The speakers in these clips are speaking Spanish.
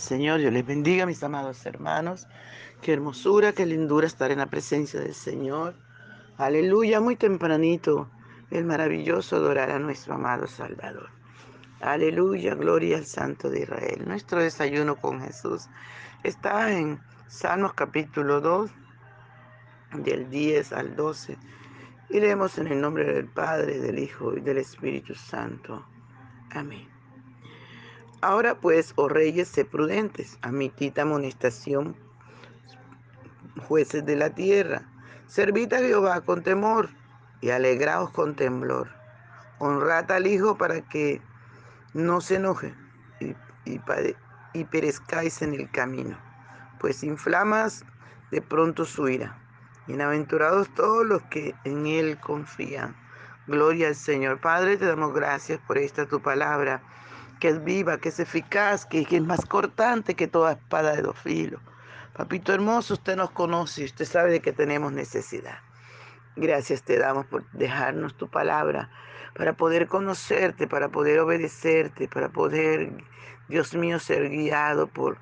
Señor. Dios les bendiga, mis amados hermanos. Qué hermosura, qué lindura estar en la presencia del Señor. Aleluya, muy tempranito. El maravilloso adorar a nuestro amado Salvador. Aleluya, gloria al Santo de Israel. Nuestro desayuno con Jesús está en Salmos capítulo 2, del 10 al 12. Y leemos en el nombre del Padre, del Hijo y del Espíritu Santo. Amén. Ahora pues, oh reyes, sé prudentes, admitid amonestación, jueces de la tierra, servid a Jehová con temor y alegraos con temblor. Honrad al Hijo para que no se enoje y, y perezcáis en el camino, pues inflamas de pronto su ira. Bienaventurados todos los que en Él confían. Gloria al Señor. Padre, te damos gracias por esta tu palabra que es viva, que es eficaz, que, es más cortante que toda espada de dos filos. Papito hermoso, usted nos conoce, usted sabe de que tenemos necesidad. Gracias te damos por dejarnos tu palabra, para poder conocerte, para poder obedecerte, para poder, Dios mío, ser guiado por,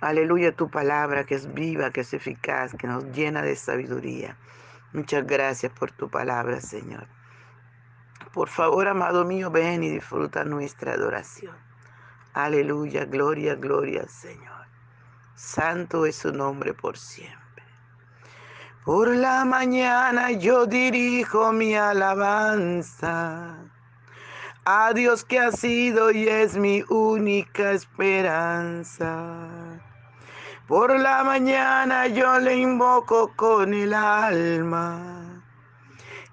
aleluya, tu palabra que es viva, que es eficaz, que nos llena de sabiduría. Muchas gracias por tu palabra, Señor. Por favor, amado mío, ven y disfruta nuestra adoración. Aleluya, gloria, gloria al Señor. Santo es su nombre por siempre. Por la mañana yo dirijo mi alabanza a Dios que ha sido y es mi única esperanza. Por la mañana yo le invoco con el alma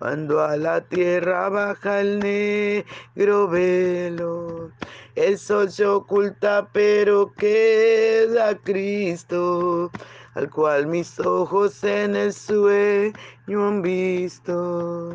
cuando a la tierra baja el negro velo, el sol se oculta, pero queda Cristo, al cual mis ojos en el sueño han visto.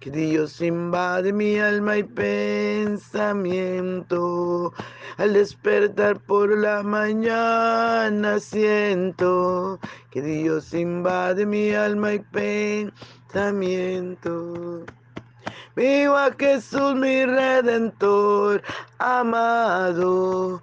que Dios invade mi alma y pensamiento. Al despertar por la mañana siento que Dios invade mi alma y pensamiento. Vivo a Jesús mi redentor, amado,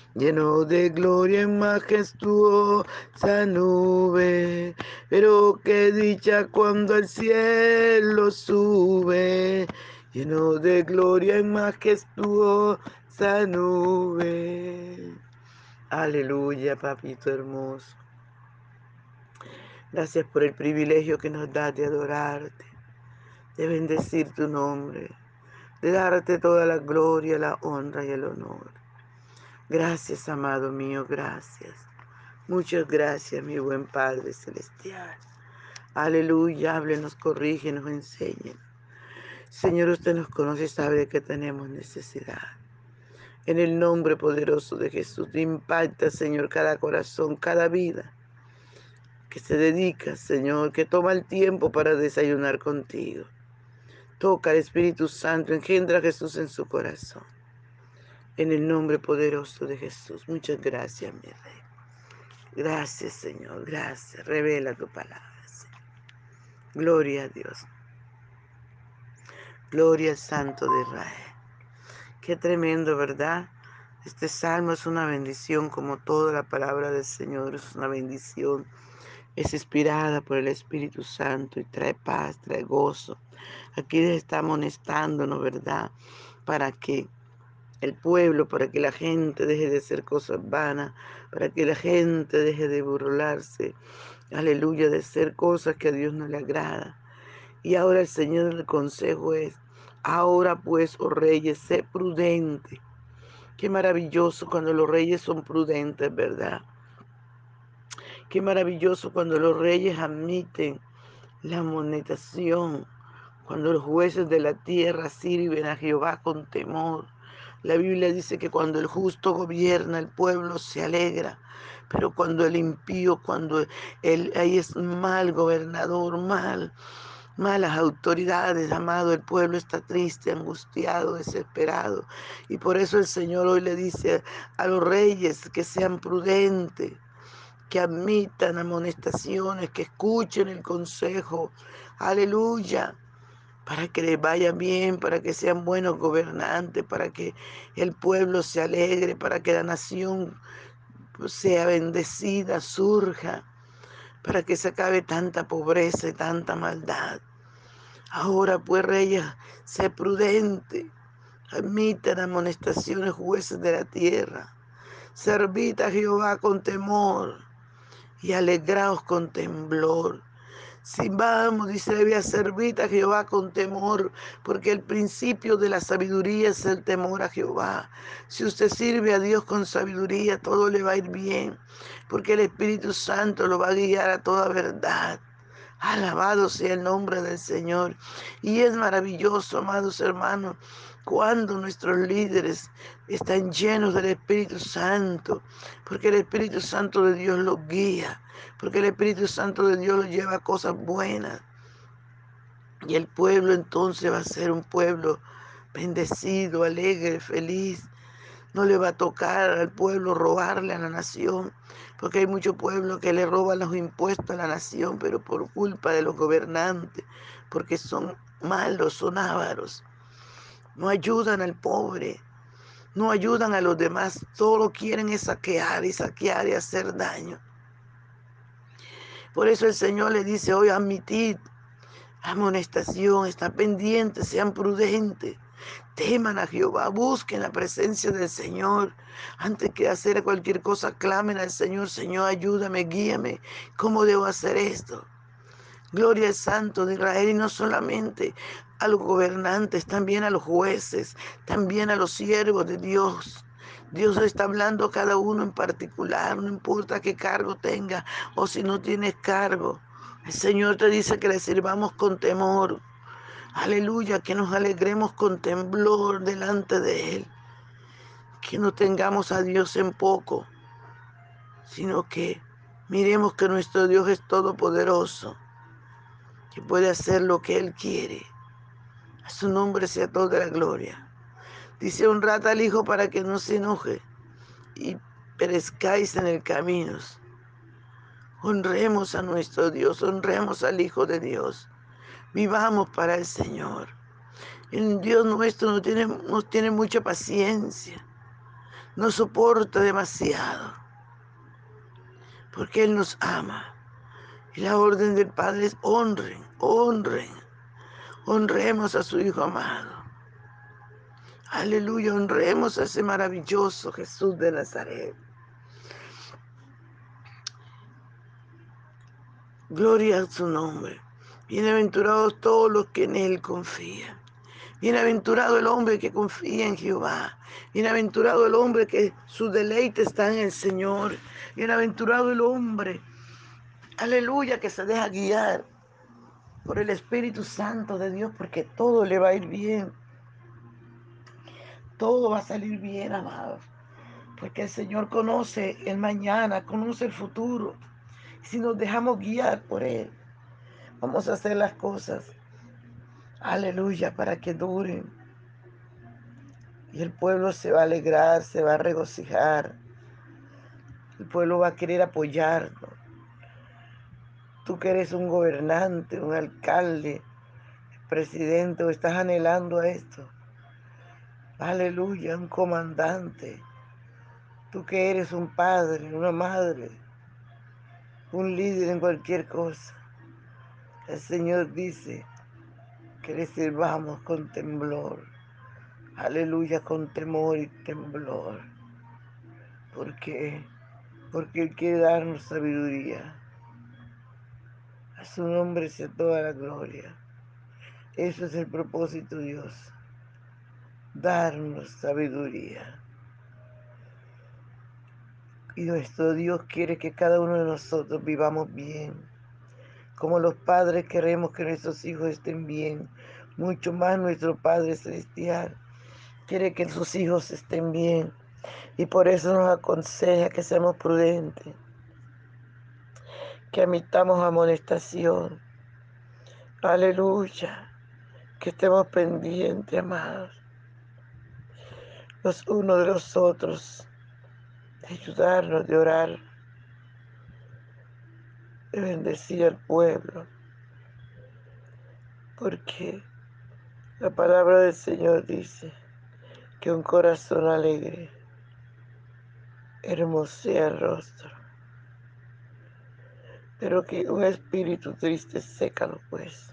lleno de gloria en majestuosa nube. Pero qué dicha cuando al cielo sube, lleno de gloria en majestuosa nube. Aleluya, papito hermoso. Gracias por el privilegio que nos da de adorarte, de bendecir tu nombre, de darte toda la gloria, la honra y el honor. Gracias, amado mío, gracias. Muchas gracias, mi buen Padre Celestial. Aleluya, háblenos, corrígenos, enséñenos. Señor, usted nos conoce y sabe que tenemos necesidad. En el nombre poderoso de Jesús, impacta, Señor, cada corazón, cada vida que se dedica, Señor, que toma el tiempo para desayunar contigo. Toca al Espíritu Santo, engendra a Jesús en su corazón. En el nombre poderoso de Jesús. Muchas gracias, mi Rey. Gracias, Señor. Gracias. Revela tu palabra, Señor. Gloria a Dios. Gloria al Santo de Israel. Qué tremendo, ¿verdad? Este salmo es una bendición, como toda la palabra del Señor es una bendición es inspirada por el Espíritu Santo y trae paz, trae gozo. Aquí está amonestándonos, ¿verdad? Para que el pueblo, para que la gente deje de hacer cosas vanas, para que la gente deje de burlarse, aleluya, de hacer cosas que a Dios no le agrada. Y ahora el Señor el consejo es, ahora pues, oh reyes, sé prudente. Qué maravilloso cuando los reyes son prudentes, ¿verdad? Qué maravilloso cuando los reyes admiten la monetación, cuando los jueces de la tierra sirven a Jehová con temor. La Biblia dice que cuando el justo gobierna, el pueblo se alegra. Pero cuando el impío, cuando el, ahí es mal gobernador, mal, malas autoridades, amado, el pueblo está triste, angustiado, desesperado. Y por eso el Señor hoy le dice a los reyes que sean prudentes que admitan amonestaciones, que escuchen el consejo. Aleluya. Para que les vaya bien, para que sean buenos gobernantes, para que el pueblo se alegre, para que la nación sea bendecida, surja, para que se acabe tanta pobreza y tanta maldad. Ahora pues, reyes, sé prudente, admitan amonestaciones jueces de la tierra, servid a Jehová con temor y alegraos con temblor. Si vamos, dice, debe servir a Jehová con temor, porque el principio de la sabiduría es el temor a Jehová. Si usted sirve a Dios con sabiduría, todo le va a ir bien, porque el Espíritu Santo lo va a guiar a toda verdad. Alabado sea el nombre del Señor. Y es maravilloso, amados hermanos, cuando nuestros líderes están llenos del Espíritu Santo, porque el Espíritu Santo de Dios los guía, porque el Espíritu Santo de Dios los lleva a cosas buenas. Y el pueblo entonces va a ser un pueblo bendecido, alegre, feliz. No le va a tocar al pueblo robarle a la nación, porque hay muchos pueblos que le roban los impuestos a la nación, pero por culpa de los gobernantes, porque son malos, son ávaros no ayudan al pobre, no ayudan a los demás, solo quieren es saquear y saquear y hacer daño. Por eso el Señor le dice hoy, admitid amonestación, están pendientes, sean prudentes, teman a Jehová, busquen la presencia del Señor. Antes que hacer cualquier cosa, clamen al Señor, Señor, ayúdame, guíame, ¿cómo debo hacer esto? Gloria al Santo de Israel y no solamente a los gobernantes, también a los jueces, también a los siervos de Dios. Dios está hablando a cada uno en particular, no importa qué cargo tenga o si no tienes cargo. El Señor te dice que le sirvamos con temor. Aleluya, que nos alegremos con temblor delante de Él. Que no tengamos a Dios en poco, sino que miremos que nuestro Dios es todopoderoso que puede hacer lo que Él quiere. A su nombre sea toda la gloria. Dice, honrad al Hijo para que no se enoje y perezcáis en el camino. Honremos a nuestro Dios, honremos al Hijo de Dios. Vivamos para el Señor. El Dios nuestro no tiene, nos tiene mucha paciencia, nos soporta demasiado, porque Él nos ama. Y la orden del Padre es honren, honren, honremos a su Hijo amado. Aleluya, honremos a ese maravilloso Jesús de Nazaret. Gloria a su nombre. Bienaventurados todos los que en Él confían. Bienaventurado el hombre que confía en Jehová. Bienaventurado el hombre que su deleite está en el Señor. Bienaventurado el hombre aleluya, que se deja guiar por el Espíritu Santo de Dios, porque todo le va a ir bien. Todo va a salir bien, amados. Porque el Señor conoce el mañana, conoce el futuro. Si nos dejamos guiar por Él, vamos a hacer las cosas. Aleluya, para que duren. Y el pueblo se va a alegrar, se va a regocijar. El pueblo va a querer apoyarnos. Tú que eres un gobernante, un alcalde, presidente, o estás anhelando a esto. Aleluya, un comandante. Tú que eres un padre, una madre, un líder en cualquier cosa. El Señor dice que le sirvamos con temblor. Aleluya, con temor y temblor. ¿Por qué? Porque Él quiere darnos sabiduría. Su nombre sea toda la gloria. Eso es el propósito, Dios. Darnos sabiduría. Y nuestro Dios quiere que cada uno de nosotros vivamos bien. Como los padres queremos que nuestros hijos estén bien. Mucho más nuestro Padre Celestial quiere que sus hijos estén bien. Y por eso nos aconseja que seamos prudentes. Que amitamos amonestación. Aleluya. Que estemos pendientes, amados. Los unos de los otros de ayudarnos, de orar, de bendecir al pueblo. Porque la palabra del Señor dice que un corazón alegre hermosea el rostro, pero que un espíritu triste seca los huesos.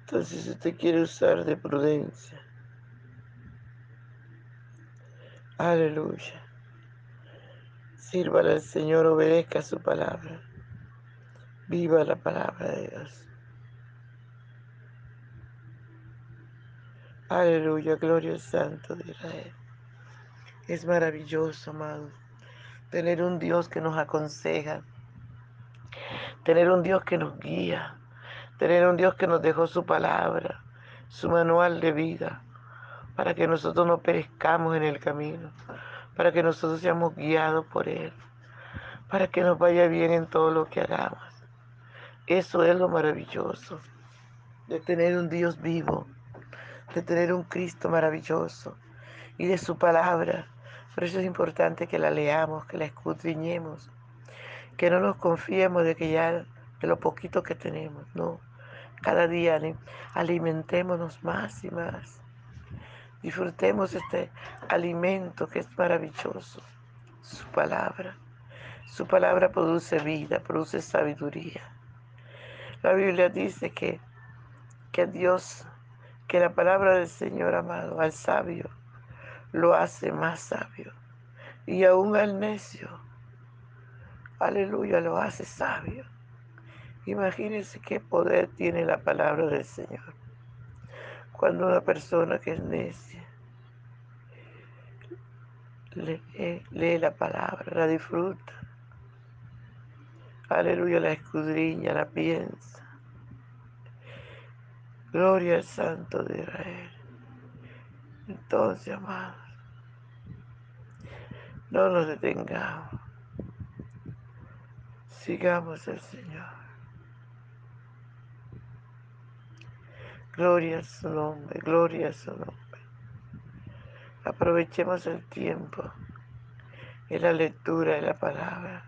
Entonces, si usted quiere usar de prudencia, Aleluya. Sírvale al Señor, obedezca su palabra. Viva la palabra de Dios. Aleluya, gloria al Santo de Israel. Es maravilloso, amado, tener un Dios que nos aconseja, tener un Dios que nos guía, tener un Dios que nos dejó su palabra, su manual de vida para que nosotros no perezcamos en el camino, para que nosotros seamos guiados por Él, para que nos vaya bien en todo lo que hagamos. Eso es lo maravilloso de tener un Dios vivo, de tener un Cristo maravilloso y de su palabra. Por eso es importante que la leamos, que la escudriñemos, que no nos confiemos de que ya de lo poquito que tenemos, no. Cada día alimentémonos más y más Disfrutemos este alimento que es maravilloso, su palabra. Su palabra produce vida, produce sabiduría. La Biblia dice que, que Dios, que la palabra del Señor amado al sabio lo hace más sabio. Y aún al necio, aleluya, lo hace sabio. Imagínense qué poder tiene la palabra del Señor. Cuando una persona que es necia lee, la palabra, la disfruta. Aleluya, la escudriña, la piensa. Gloria al Santo de Israel. Entonces, amados, no nos detengamos. Sigamos al Señor. Gloria a su nombre, gloria a su nombre. Aprovechemos el tiempo en la lectura de la palabra.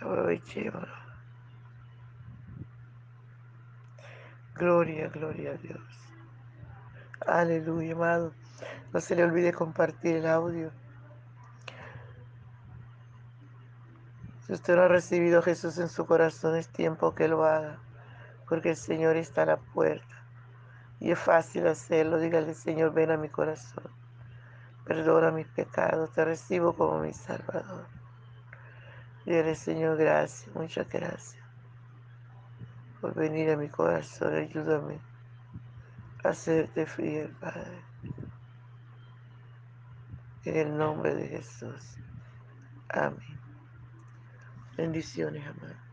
Aprovechemos. Gloria, gloria a Dios. Aleluya, amado. No se le olvide compartir el audio. Si usted no ha recibido a Jesús en su corazón, es tiempo que lo haga porque el Señor está a la puerta. Y es fácil hacerlo. Dígale, Señor, ven a mi corazón. Perdona mis pecados. Te recibo como mi Salvador. Dígale, Señor, gracias, muchas gracias por venir a mi corazón. Ayúdame a hacerte fiel, Padre. En el nombre de Jesús. Amén. Bendiciones, amado.